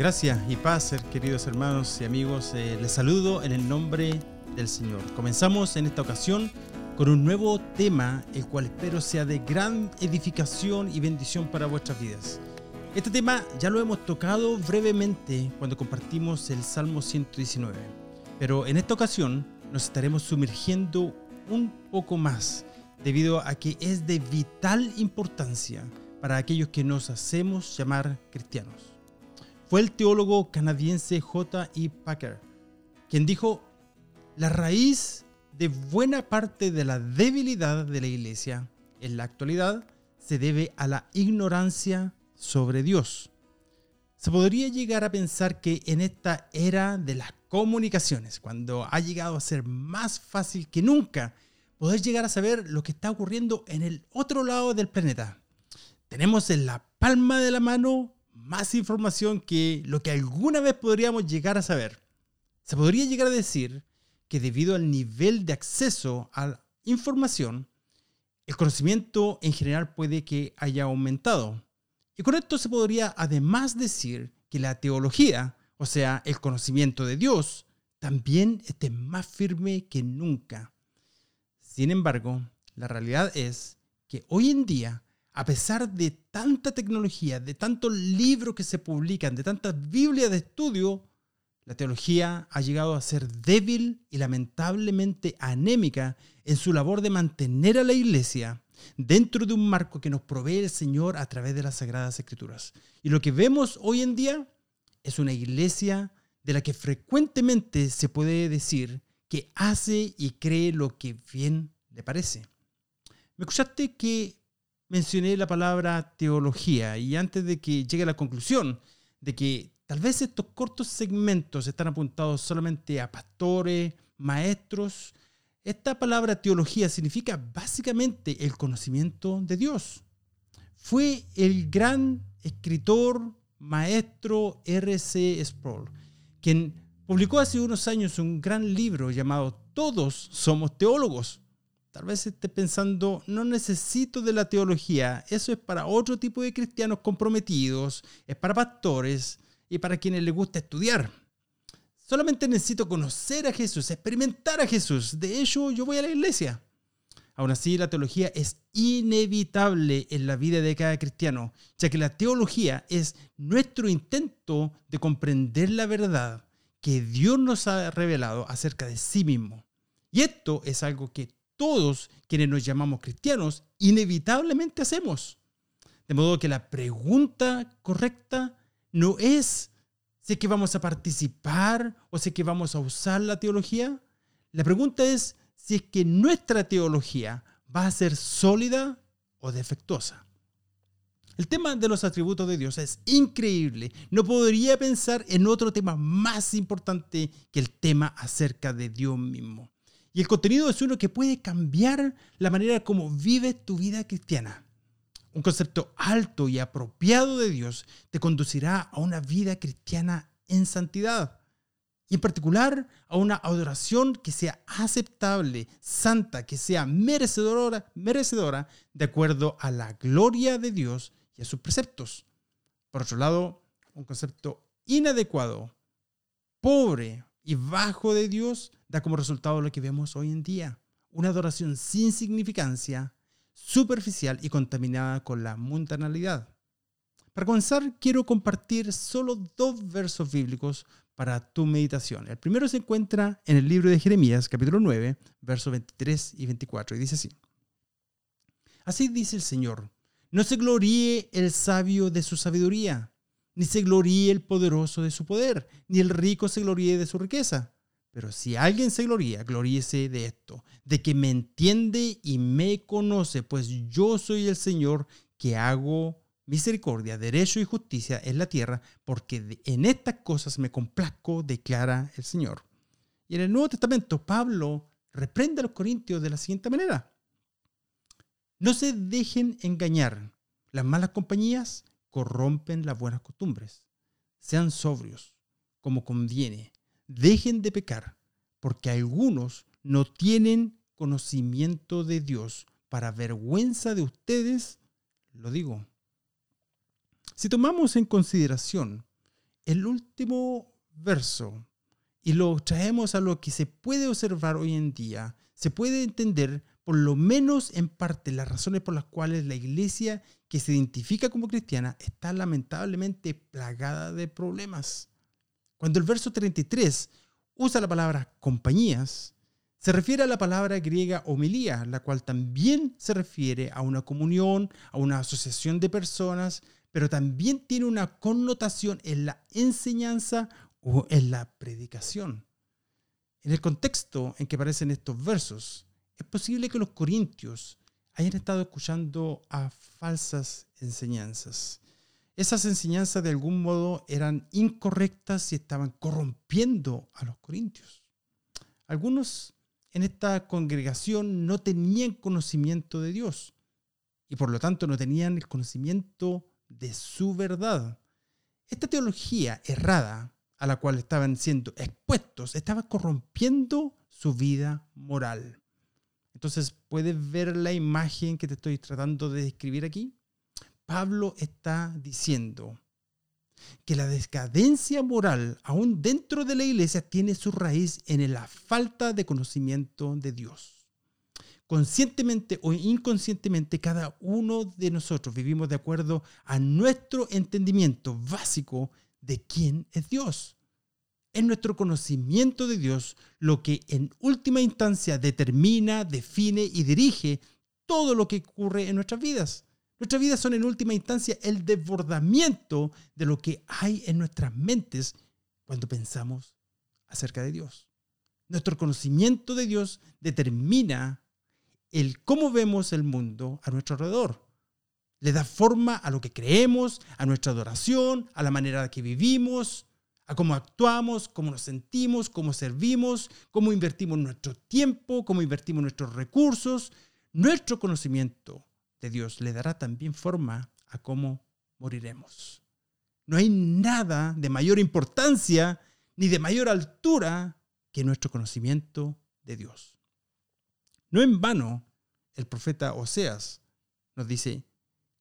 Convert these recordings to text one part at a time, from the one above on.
Gracias y paz, queridos hermanos y amigos. Eh, les saludo en el nombre del Señor. Comenzamos en esta ocasión con un nuevo tema, el cual espero sea de gran edificación y bendición para vuestras vidas. Este tema ya lo hemos tocado brevemente cuando compartimos el Salmo 119, pero en esta ocasión nos estaremos sumergiendo un poco más debido a que es de vital importancia para aquellos que nos hacemos llamar cristianos fue el teólogo canadiense J. E. Packer, quien dijo, la raíz de buena parte de la debilidad de la iglesia en la actualidad se debe a la ignorancia sobre Dios. Se podría llegar a pensar que en esta era de las comunicaciones, cuando ha llegado a ser más fácil que nunca poder llegar a saber lo que está ocurriendo en el otro lado del planeta, tenemos en la palma de la mano más información que lo que alguna vez podríamos llegar a saber. Se podría llegar a decir que debido al nivel de acceso a la información, el conocimiento en general puede que haya aumentado. Y con esto se podría además decir que la teología, o sea, el conocimiento de Dios, también esté más firme que nunca. Sin embargo, la realidad es que hoy en día a pesar de tanta tecnología, de tantos libros que se publican, de tantas Biblias de estudio, la teología ha llegado a ser débil y lamentablemente anémica en su labor de mantener a la iglesia dentro de un marco que nos provee el Señor a través de las Sagradas Escrituras. Y lo que vemos hoy en día es una iglesia de la que frecuentemente se puede decir que hace y cree lo que bien le parece. ¿Me escuchaste que mencioné la palabra teología y antes de que llegue a la conclusión de que tal vez estos cortos segmentos están apuntados solamente a pastores, maestros, esta palabra teología significa básicamente el conocimiento de Dios. Fue el gran escritor, maestro R.C. Sproul, quien publicó hace unos años un gran libro llamado Todos somos teólogos. Tal vez esté pensando, no necesito de la teología, eso es para otro tipo de cristianos comprometidos, es para pastores y para quienes les gusta estudiar. Solamente necesito conocer a Jesús, experimentar a Jesús. De hecho, yo voy a la iglesia. Aún así, la teología es inevitable en la vida de cada cristiano, ya que la teología es nuestro intento de comprender la verdad que Dios nos ha revelado acerca de sí mismo. Y esto es algo que todos quienes nos llamamos cristianos inevitablemente hacemos. De modo que la pregunta correcta no es si es que vamos a participar o si es que vamos a usar la teología. La pregunta es si es que nuestra teología va a ser sólida o defectuosa. El tema de los atributos de Dios es increíble. No podría pensar en otro tema más importante que el tema acerca de Dios mismo. Y el contenido es uno que puede cambiar la manera como vives tu vida cristiana. Un concepto alto y apropiado de Dios te conducirá a una vida cristiana en santidad. Y en particular a una adoración que sea aceptable, santa, que sea merecedora, merecedora de acuerdo a la gloria de Dios y a sus preceptos. Por otro lado, un concepto inadecuado, pobre y bajo de Dios da como resultado lo que vemos hoy en día. Una adoración sin significancia, superficial y contaminada con la mundanalidad. Para comenzar, quiero compartir solo dos versos bíblicos para tu meditación. El primero se encuentra en el libro de Jeremías, capítulo 9, versos 23 y 24, y dice así. Así dice el Señor, no se gloríe el sabio de su sabiduría, ni se gloríe el poderoso de su poder, ni el rico se gloríe de su riqueza. Pero si alguien se gloría, gloríese de esto, de que me entiende y me conoce, pues yo soy el Señor que hago misericordia, derecho y justicia en la tierra, porque en estas cosas me complazco, declara el Señor. Y en el Nuevo Testamento, Pablo reprende a los corintios de la siguiente manera. No se dejen engañar. Las malas compañías corrompen las buenas costumbres. Sean sobrios, como conviene. Dejen de pecar, porque algunos no tienen conocimiento de Dios. Para vergüenza de ustedes, lo digo. Si tomamos en consideración el último verso y lo traemos a lo que se puede observar hoy en día, se puede entender por lo menos en parte las razones por las cuales la iglesia que se identifica como cristiana está lamentablemente plagada de problemas. Cuando el verso 33 usa la palabra compañías, se refiere a la palabra griega homilía, la cual también se refiere a una comunión, a una asociación de personas, pero también tiene una connotación en la enseñanza o en la predicación. En el contexto en que aparecen estos versos, es posible que los corintios hayan estado escuchando a falsas enseñanzas. Esas enseñanzas de algún modo eran incorrectas y estaban corrompiendo a los corintios. Algunos en esta congregación no tenían conocimiento de Dios y por lo tanto no tenían el conocimiento de su verdad. Esta teología errada a la cual estaban siendo expuestos estaba corrompiendo su vida moral. Entonces, ¿puedes ver la imagen que te estoy tratando de describir aquí? Pablo está diciendo, que la decadencia moral, aún dentro de la iglesia, tiene su raíz en la falta de conocimiento de Dios. Conscientemente o inconscientemente, cada uno de nosotros vivimos de acuerdo a nuestro entendimiento básico de quién es Dios. Es nuestro conocimiento de Dios lo que en última instancia determina, define y dirige todo lo que ocurre en nuestras vidas. Nuestras vidas son en última instancia el desbordamiento de lo que hay en nuestras mentes cuando pensamos acerca de Dios. Nuestro conocimiento de Dios determina el cómo vemos el mundo a nuestro alrededor. Le da forma a lo que creemos, a nuestra adoración, a la manera que vivimos, a cómo actuamos, cómo nos sentimos, cómo servimos, cómo invertimos nuestro tiempo, cómo invertimos nuestros recursos. Nuestro conocimiento de Dios le dará también forma a cómo moriremos. No hay nada de mayor importancia ni de mayor altura que nuestro conocimiento de Dios. No en vano, el profeta Oseas nos dice,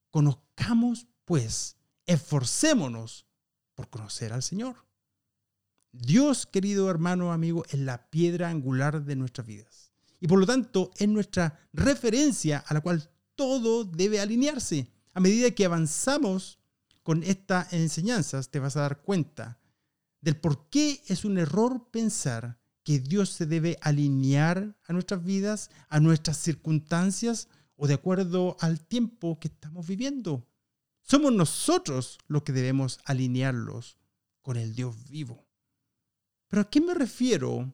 conozcamos pues, esforcémonos por conocer al Señor. Dios, querido hermano, amigo, es la piedra angular de nuestras vidas. Y por lo tanto, es nuestra referencia a la cual todo debe alinearse. A medida que avanzamos con estas enseñanzas, te vas a dar cuenta del por qué es un error pensar que Dios se debe alinear a nuestras vidas, a nuestras circunstancias o de acuerdo al tiempo que estamos viviendo. Somos nosotros los que debemos alinearlos con el Dios vivo. Pero ¿a qué me refiero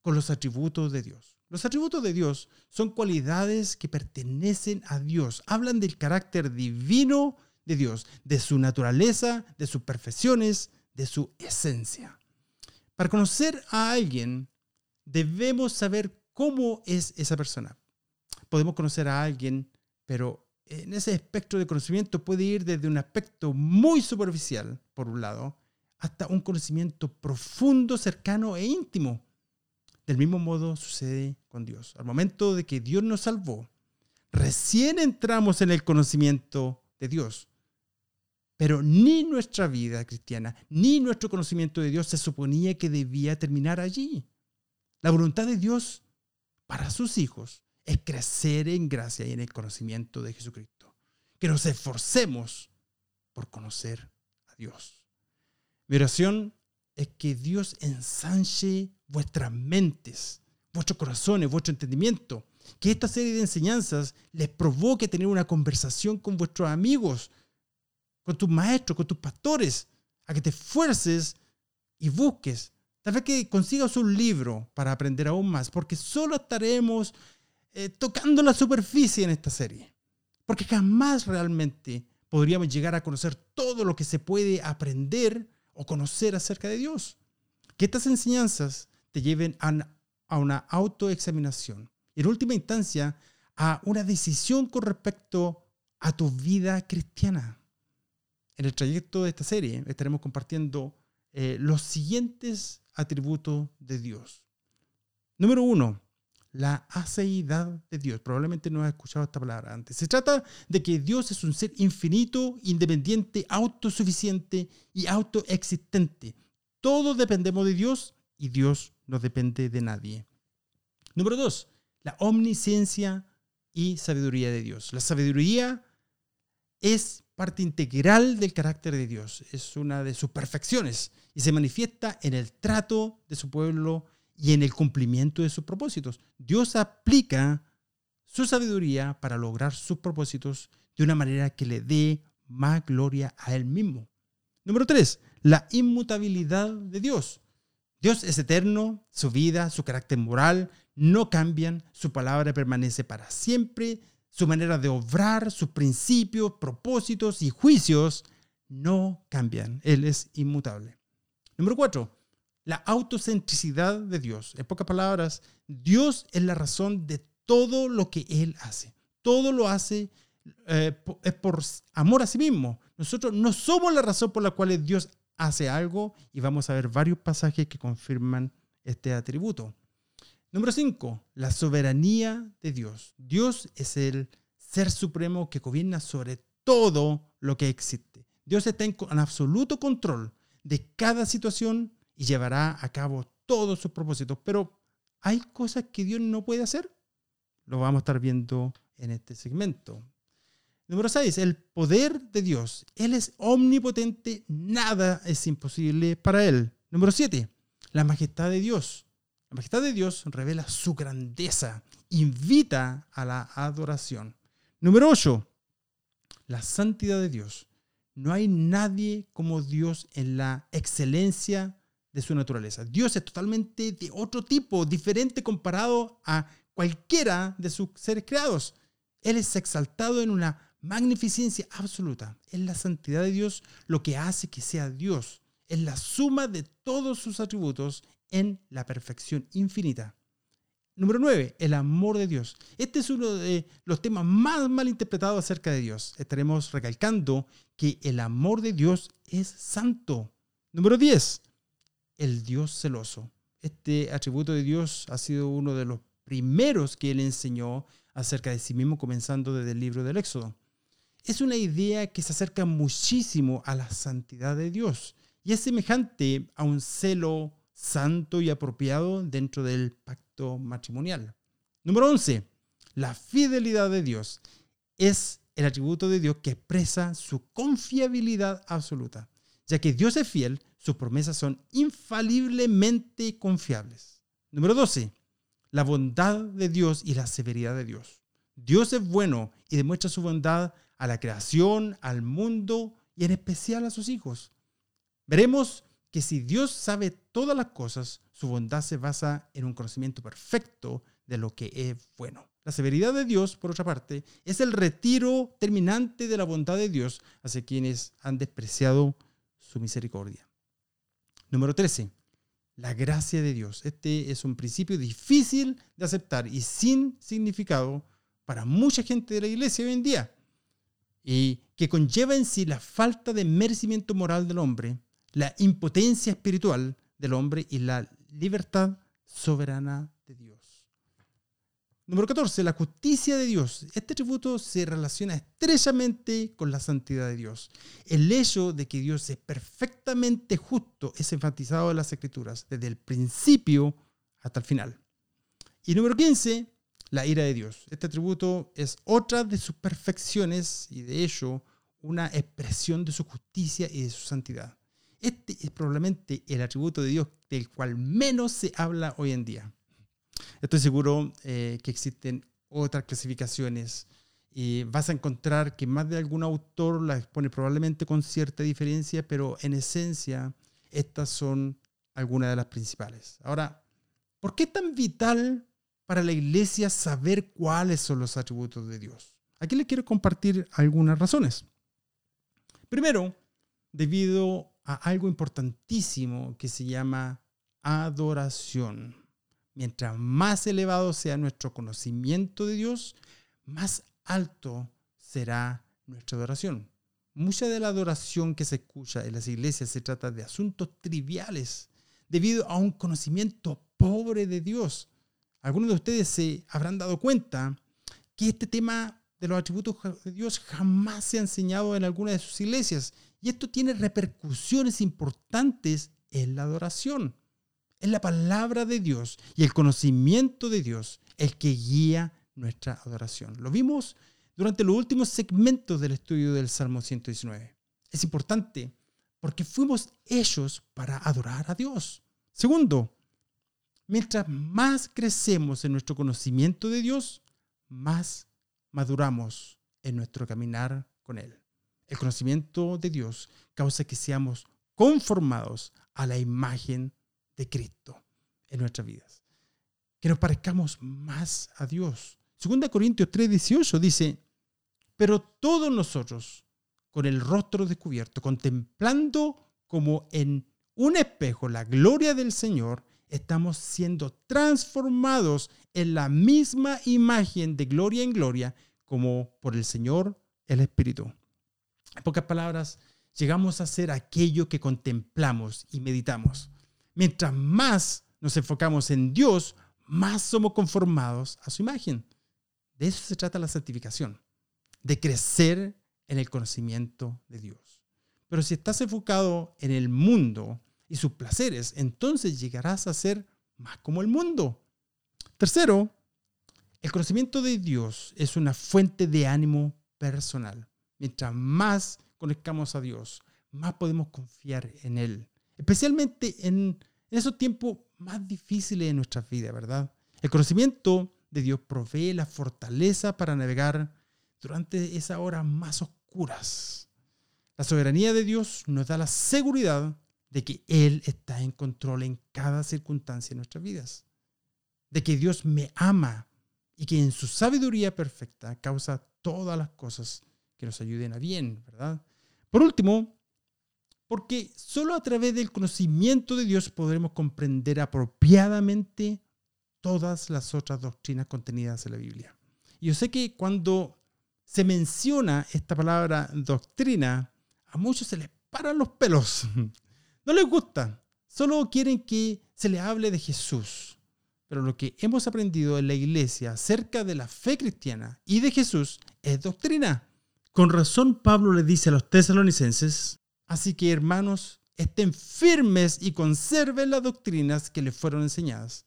con los atributos de Dios? Los atributos de Dios son cualidades que pertenecen a Dios. Hablan del carácter divino de Dios, de su naturaleza, de sus perfecciones, de su esencia. Para conocer a alguien, debemos saber cómo es esa persona. Podemos conocer a alguien, pero en ese espectro de conocimiento puede ir desde un aspecto muy superficial, por un lado, hasta un conocimiento profundo, cercano e íntimo del mismo modo sucede con Dios. Al momento de que Dios nos salvó, recién entramos en el conocimiento de Dios. Pero ni nuestra vida cristiana, ni nuestro conocimiento de Dios se suponía que debía terminar allí. La voluntad de Dios para sus hijos es crecer en gracia y en el conocimiento de Jesucristo. Que nos esforcemos por conocer a Dios. Mi oración es que Dios ensanche vuestras mentes, vuestros corazones, vuestro entendimiento. Que esta serie de enseñanzas les provoque tener una conversación con vuestros amigos, con tus maestros, con tus pastores, a que te esfuerces y busques. Tal vez que consigas un libro para aprender aún más, porque solo estaremos eh, tocando la superficie en esta serie. Porque jamás realmente podríamos llegar a conocer todo lo que se puede aprender o conocer acerca de Dios. Que estas enseñanzas te lleven a una autoexaminación. En última instancia, a una decisión con respecto a tu vida cristiana. En el trayecto de esta serie estaremos compartiendo eh, los siguientes atributos de Dios. Número uno, la aceidad de Dios. Probablemente no has escuchado esta palabra antes. Se trata de que Dios es un ser infinito, independiente, autosuficiente y autoexistente. Todos dependemos de Dios y Dios no depende de nadie. Número dos, la omnisciencia y sabiduría de Dios. La sabiduría es parte integral del carácter de Dios, es una de sus perfecciones y se manifiesta en el trato de su pueblo y en el cumplimiento de sus propósitos. Dios aplica su sabiduría para lograr sus propósitos de una manera que le dé más gloria a Él mismo. Número tres, la inmutabilidad de Dios. Dios es eterno, su vida, su carácter moral no cambian, su palabra permanece para siempre, su manera de obrar, sus principios, propósitos y juicios no cambian. Él es inmutable. Número cuatro, la autocentricidad de Dios. En pocas palabras, Dios es la razón de todo lo que Él hace. Todo lo hace eh, es por amor a sí mismo. Nosotros no somos la razón por la cual Dios hace algo y vamos a ver varios pasajes que confirman este atributo. Número 5, la soberanía de Dios. Dios es el ser supremo que gobierna sobre todo lo que existe. Dios está en, absoluto control de cada situación y llevará a cabo todos sus propósitos. Pero hay cosas que Dios no puede hacer. Lo vamos a estar viendo en este segmento. Número 6, el poder de Dios. Él es omnipotente, nada es imposible para Él. Número 7, la majestad de Dios. La majestad de Dios revela su grandeza, invita a la adoración. Número 8. La santidad de Dios. No hay nadie como Dios en la excelencia de su naturaleza. Dios es totalmente de otro tipo, diferente comparado a cualquiera de sus seres creados. Él es exaltado en una magnificencia absoluta. Es la santidad de Dios lo que hace que sea Dios. Es la suma de todos sus atributos en la perfección infinita. Número 9, el amor de Dios. Este es uno de los temas más mal interpretados acerca de Dios. Estaremos recalcando que el amor de Dios es santo. Número 10, el Dios celoso. Este atributo de Dios ha sido uno de los primeros que él enseñó acerca de sí mismo, comenzando desde el libro del Éxodo. Es una idea que se acerca muchísimo a la santidad de Dios y es semejante a un celo santo y apropiado dentro del pacto matrimonial. Número 11. La fidelidad de Dios es el atributo de Dios que expresa su confiabilidad absoluta. Ya que Dios es fiel, sus promesas son infaliblemente confiables. Número 12. La bondad de Dios y la severidad de Dios. Dios es bueno y demuestra su bondad a la creación, al mundo y en especial a sus hijos. Veremos que si Dios sabe todas las cosas, su bondad se basa en un conocimiento perfecto de lo que es bueno. La severidad de Dios, por otra parte, es el retiro terminante de la bondad de Dios hacia quienes han despreciado su misericordia. Número 13. La gracia de Dios. Este es un principio difícil de aceptar y sin significado para mucha gente de la iglesia hoy en día, y que conlleva en sí la falta de merecimiento moral del hombre la impotencia espiritual del hombre y la libertad soberana de Dios. Número 14, la justicia de Dios. Este atributo se relaciona estrechamente con la santidad de Dios. El hecho de que Dios es perfectamente justo es enfatizado en las escrituras, desde el principio hasta el final. Y número 15, la ira de Dios. Este atributo es otra de sus perfecciones y de hecho una expresión de su justicia y de su santidad. Este es probablemente el atributo de Dios del cual menos se habla hoy en día. Estoy seguro eh, que existen otras clasificaciones y vas a encontrar que más de algún autor la expone probablemente con cierta diferencia, pero en esencia estas son algunas de las principales. Ahora, ¿por qué tan vital para la iglesia saber cuáles son los atributos de Dios? Aquí les quiero compartir algunas razones. Primero, debido a algo importantísimo que se llama adoración. Mientras más elevado sea nuestro conocimiento de Dios, más alto será nuestra adoración. Mucha de la adoración que se escucha en las iglesias se trata de asuntos triviales debido a un conocimiento pobre de Dios. Algunos de ustedes se habrán dado cuenta que este tema de los atributos de Dios jamás se ha enseñado en alguna de sus iglesias. Y esto tiene repercusiones importantes en la adoración. Es la palabra de Dios y el conocimiento de Dios el que guía nuestra adoración. Lo vimos durante los últimos segmentos del estudio del Salmo 119. Es importante porque fuimos hechos para adorar a Dios. Segundo, mientras más crecemos en nuestro conocimiento de Dios, más maduramos en nuestro caminar con Él. El conocimiento de Dios causa que seamos conformados a la imagen de Cristo en nuestras vidas. Que nos parezcamos más a Dios. Segunda Corintios 3:18 dice, pero todos nosotros, con el rostro descubierto, contemplando como en un espejo la gloria del Señor, estamos siendo transformados en la misma imagen de gloria en gloria como por el Señor el Espíritu. En pocas palabras, llegamos a ser aquello que contemplamos y meditamos. Mientras más nos enfocamos en Dios, más somos conformados a su imagen. De eso se trata la santificación, de crecer en el conocimiento de Dios. Pero si estás enfocado en el mundo y sus placeres, entonces llegarás a ser más como el mundo. Tercero, el conocimiento de Dios es una fuente de ánimo personal. Mientras más conozcamos a Dios, más podemos confiar en Él. Especialmente en, esos tiempos más difíciles de nuestra vida, ¿verdad? El conocimiento de Dios provee la fortaleza para navegar durante esas horas más oscuras. La soberanía de Dios nos da la seguridad de que Él está en control en cada circunstancia de nuestras vidas. De que Dios me ama y que en su sabiduría perfecta causa todas las cosas que nos ayuden a bien, ¿verdad? Por último, porque solo a través del conocimiento de Dios podremos comprender apropiadamente todas las otras doctrinas contenidas en la Biblia. Yo sé que cuando se menciona esta palabra doctrina, a muchos se les paran los pelos. No les gusta, solo quieren que se le hable de Jesús. Pero lo que hemos aprendido en la iglesia acerca de la fe cristiana y de Jesús es doctrina. Con razón Pablo le dice a los tesalonicenses, así que hermanos, estén firmes y conserven las doctrinas que les fueron enseñadas,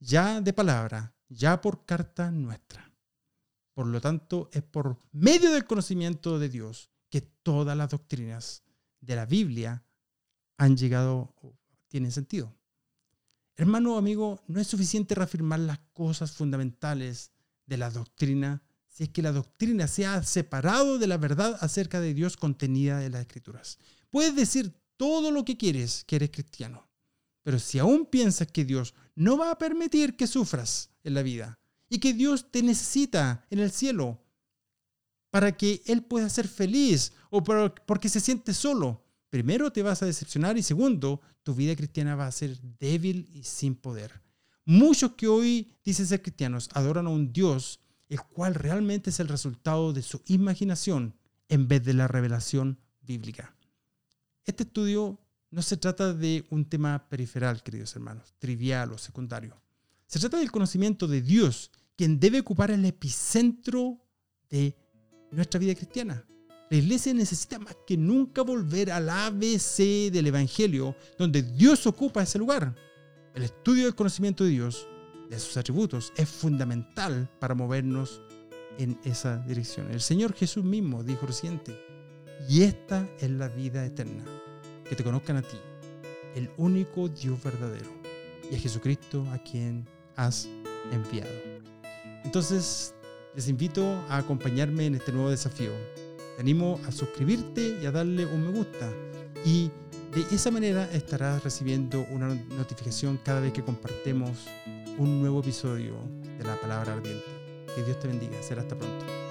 ya de palabra, ya por carta nuestra. Por lo tanto, es por medio del conocimiento de Dios que todas las doctrinas de la Biblia han llegado, tienen sentido. Hermano o amigo, no es suficiente reafirmar las cosas fundamentales de la doctrina si es que la doctrina se ha separado de la verdad acerca de Dios contenida en las Escrituras. Puedes decir todo lo que quieres que eres cristiano, pero si aún piensas que Dios no va a permitir que sufras en la vida y que Dios te necesita en el cielo para que Él pueda ser feliz o porque se siente solo, primero te vas a decepcionar y segundo, tu vida cristiana va a ser débil y sin poder. Muchos que hoy dicen ser cristianos adoran a un Dios el cual realmente es el resultado de su imaginación en vez de la revelación bíblica. Este estudio no se trata de un tema periferal, queridos hermanos, trivial o secundario. Se trata del conocimiento de Dios, quien debe ocupar el epicentro de nuestra vida cristiana. La iglesia necesita más que nunca volver al ABC del Evangelio, donde Dios ocupa ese lugar. El estudio del conocimiento de Dios de sus atributos es fundamental para movernos en esa dirección. El Señor Jesús mismo dijo reciente, y esta es la vida eterna, que te conozcan a ti, el único Dios verdadero, y a Jesucristo a quien has enviado. Entonces, les invito a acompañarme en este nuevo desafío. Te animo a suscribirte y a darle un me gusta. Y de esa manera estarás recibiendo una notificación cada vez que compartemos un nuevo episodio de la palabra ardiente. Que Dios te bendiga. Será hasta pronto.